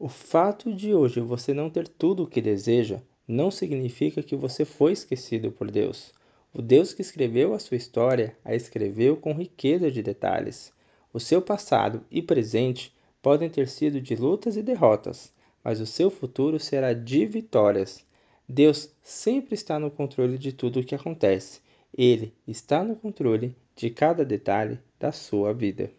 O fato de hoje você não ter tudo o que deseja não significa que você foi esquecido por Deus. O Deus que escreveu a sua história a escreveu com riqueza de detalhes. O seu passado e presente podem ter sido de lutas e derrotas, mas o seu futuro será de vitórias. Deus sempre está no controle de tudo o que acontece. Ele está no controle de cada detalhe da sua vida.